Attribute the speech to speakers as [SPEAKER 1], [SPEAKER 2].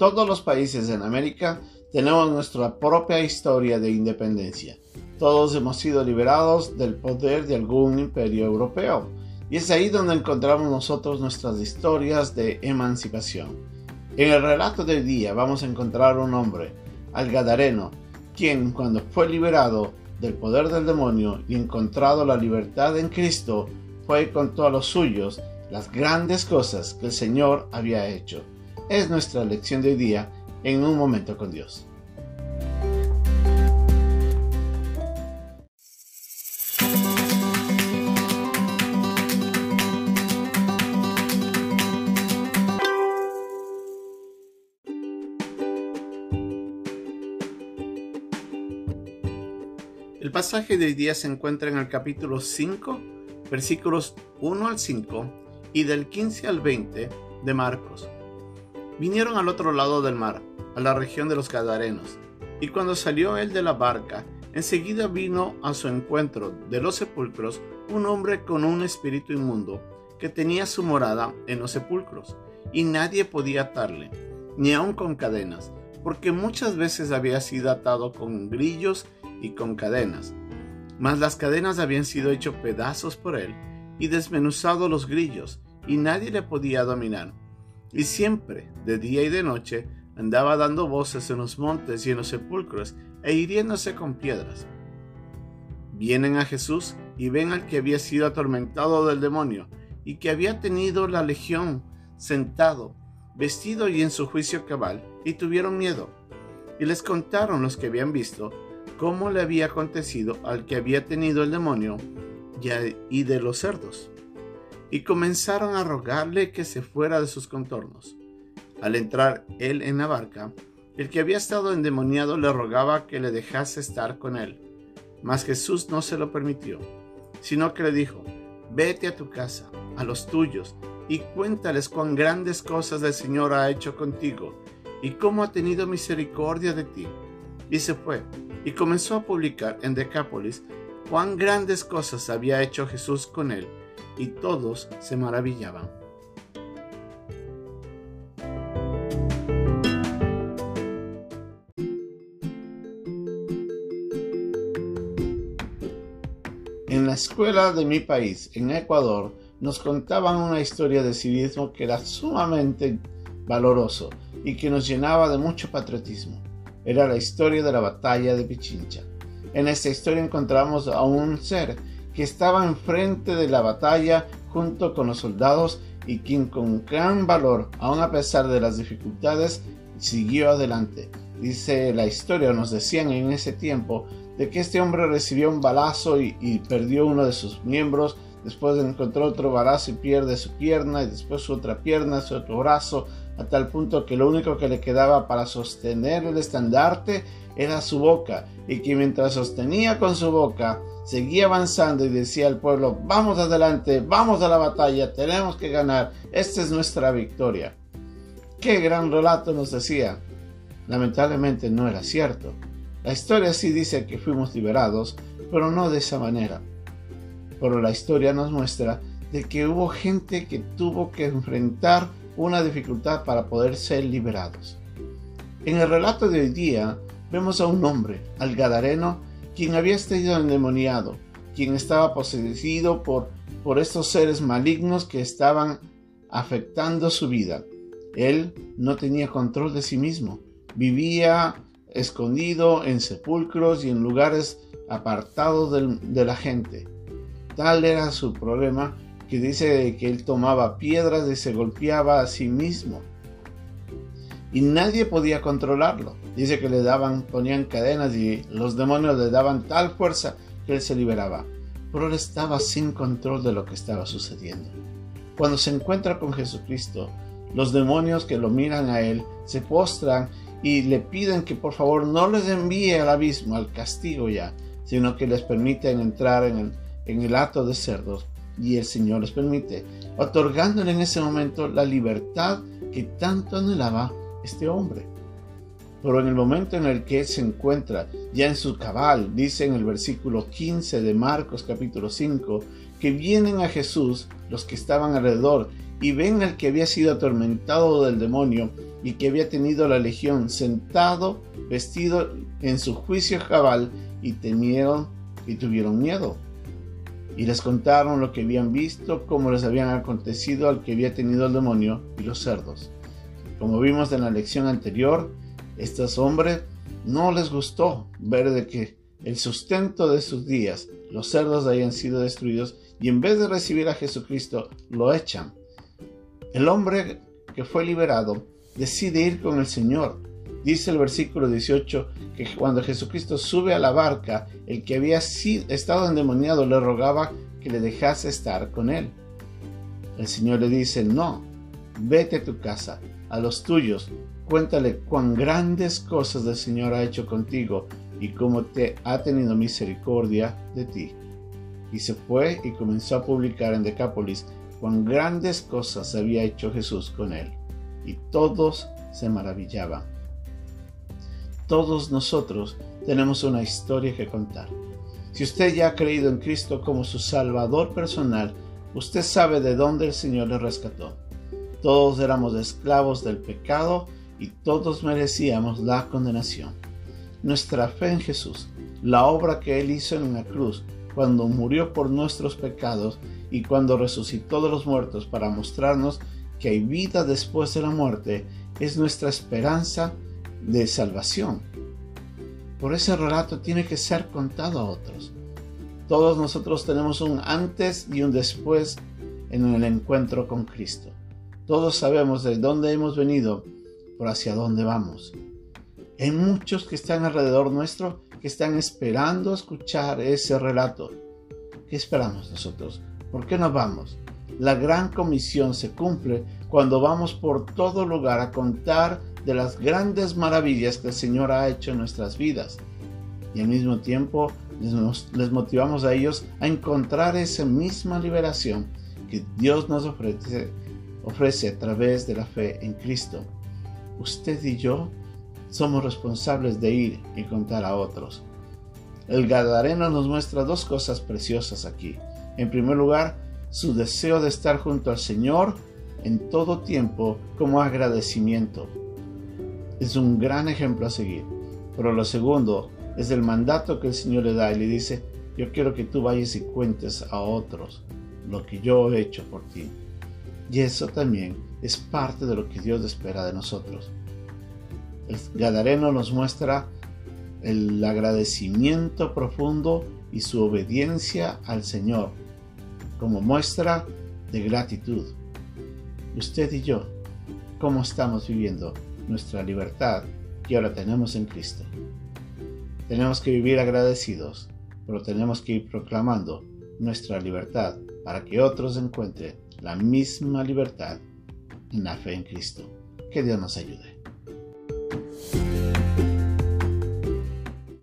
[SPEAKER 1] todos los países en América tenemos nuestra propia historia de independencia. Todos hemos sido liberados del poder de algún imperio europeo. Y es ahí donde encontramos nosotros nuestras historias de emancipación. En el relato del día vamos a encontrar un hombre, al Gadareno, quien cuando fue liberado del poder del demonio y encontrado la libertad en Cristo, fue y contó a los suyos las grandes cosas que el Señor había hecho. Es nuestra lección de hoy día en un momento con Dios. El pasaje de hoy día se encuentra en el capítulo 5, versículos 1 al 5 y del 15 al 20 de Marcos. Vinieron al otro lado del mar, a la región de los Gadarenos, y cuando salió él de la barca, enseguida vino a su encuentro de los sepulcros un hombre con un espíritu inmundo, que tenía su morada en los sepulcros, y nadie podía atarle, ni aun con cadenas, porque muchas veces había sido atado con grillos y con cadenas. Mas las cadenas habían sido hecho pedazos por él y desmenuzado los grillos, y nadie le podía dominar. Y siempre, de día y de noche, andaba dando voces en los montes y en los sepulcros, e hiriéndose con piedras. Vienen a Jesús y ven al que había sido atormentado del demonio, y que había tenido la legión sentado, vestido y en su juicio cabal, y tuvieron miedo. Y les contaron los que habían visto cómo le había acontecido al que había tenido el demonio y de los cerdos. Y comenzaron a rogarle que se fuera de sus contornos. Al entrar él en la barca, el que había estado endemoniado le rogaba que le dejase estar con él. Mas Jesús no se lo permitió, sino que le dijo, vete a tu casa, a los tuyos, y cuéntales cuán grandes cosas el Señor ha hecho contigo, y cómo ha tenido misericordia de ti. Y se fue, y comenzó a publicar en Decápolis cuán grandes cosas había hecho Jesús con él, y todos se maravillaban. En la escuela de mi país, en Ecuador, nos contaban una historia de civismo que era sumamente valoroso y que nos llenaba de mucho patriotismo era la historia de la batalla de Pichincha. En esta historia encontramos a un ser que estaba enfrente de la batalla junto con los soldados y quien con gran valor, aun a pesar de las dificultades, siguió adelante. Dice la historia, nos decían en ese tiempo, de que este hombre recibió un balazo y, perdió uno de sus miembros, después encontró otro balazo y pierde su pierna, y después su otra pierna, su otro brazo, a tal punto que lo único que le quedaba para sostener el estandarte era su boca, y que mientras sostenía con su boca, seguía avanzando y decía al pueblo, vamos adelante, vamos a la batalla, tenemos que ganar, esta es nuestra victoria. Qué gran relato nos decía. Lamentablemente no era cierto. La historia sí dice que fuimos liberados, pero no de esa manera. Pero la historia nos muestra de que hubo gente que tuvo que enfrentar una dificultad para poder ser liberados. En el relato de hoy día vemos a un hombre, al Gadareno, quien había estado endemoniado, quien estaba poseído por, por estos seres malignos que estaban afectando su vida. Él no tenía control de sí mismo, vivía escondido en sepulcros y en lugares apartados de la gente. Tal era su problema que dice que él tomaba piedras y se golpeaba a sí mismo. Y nadie podía controlarlo. Dice que le daban, ponían cadenas y los demonios le daban tal fuerza que él se liberaba. Pero él estaba sin control de lo que estaba sucediendo. Cuando se encuentra con Jesucristo, los demonios que lo miran a él se postran y le piden que por favor no les envíe al abismo, al castigo ya, sino que les permiten entrar en el, en el hato de cerdos y el Señor les permite, otorgándole en ese momento la libertad que tanto anhelaba este hombre. Pero en el momento en el que se encuentra ya en su cabal, dice en el versículo 15 de Marcos capítulo 5, que vienen a Jesús los que estaban alrededor y ven al que había sido atormentado del demonio y que había tenido la legión sentado, vestido en su juicio cabal, y temieron y tuvieron miedo. Y les contaron lo que habían visto, cómo les habían acontecido al que había tenido el demonio y los cerdos. Como vimos en la lección anterior, estos hombres no les gustó ver de que el sustento de sus días, los cerdos hayan sido destruidos y en vez de recibir a Jesucristo, lo echan. El hombre que fue liberado decide ir con el Señor. Dice el versículo 18 que cuando Jesucristo sube a la barca, el que había estado endemoniado le rogaba que le dejase estar con él. El Señor le dice, no, vete a tu casa, a los tuyos, cuéntale cuán grandes cosas el Señor ha hecho contigo y cómo te ha tenido misericordia de ti. Y se fue y comenzó a publicar en Decápolis cuán grandes cosas había hecho Jesús con él. Y todos se maravillaban. Todos nosotros tenemos una historia que contar. Si usted ya ha creído en Cristo como su Salvador personal, usted sabe de dónde el Señor le rescató. Todos éramos esclavos del pecado y todos merecíamos la condenación. Nuestra fe en Jesús, la obra que Él hizo en la cruz, cuando murió por nuestros pecados y cuando resucitó de los muertos para mostrarnos que hay vida después de la muerte, es nuestra esperanza de salvación. Por ese relato tiene que ser contado a otros. Todos nosotros tenemos un antes y un después en el encuentro con Cristo. Todos sabemos de dónde hemos venido por hacia dónde vamos. Hay muchos que están alrededor nuestro que están esperando escuchar ese relato. ¿Qué esperamos nosotros? ¿Por qué no vamos? La gran comisión se cumple cuando vamos por todo lugar a contar de las grandes maravillas que el Señor ha hecho en nuestras vidas. Y al mismo tiempo les, motivamos a ellos a encontrar esa misma liberación que Dios nos ofrece, ofrece a través de la fe en Cristo usted y yo somos responsables de ir y contar a otros. El Gadareno nos muestra dos cosas preciosas aquí. En primer lugar, su deseo de estar junto al Señor en todo tiempo como agradecimiento. Es un gran ejemplo a seguir. Pero lo segundo es el mandato que el Señor le da y le dice, yo quiero que tú vayas y cuentes a otros lo que yo he hecho por ti. Y eso también es parte de lo que Dios espera de nosotros. El Gadareno nos muestra el agradecimiento profundo y su obediencia al Señor como muestra de gratitud. Usted y yo, ¿cómo estamos viviendo nuestra libertad que ahora tenemos en Cristo? Tenemos que vivir agradecidos, pero tenemos que ir proclamando nuestra libertad para que otros encuentren la misma libertad en la fe en Cristo. Que Dios nos ayude.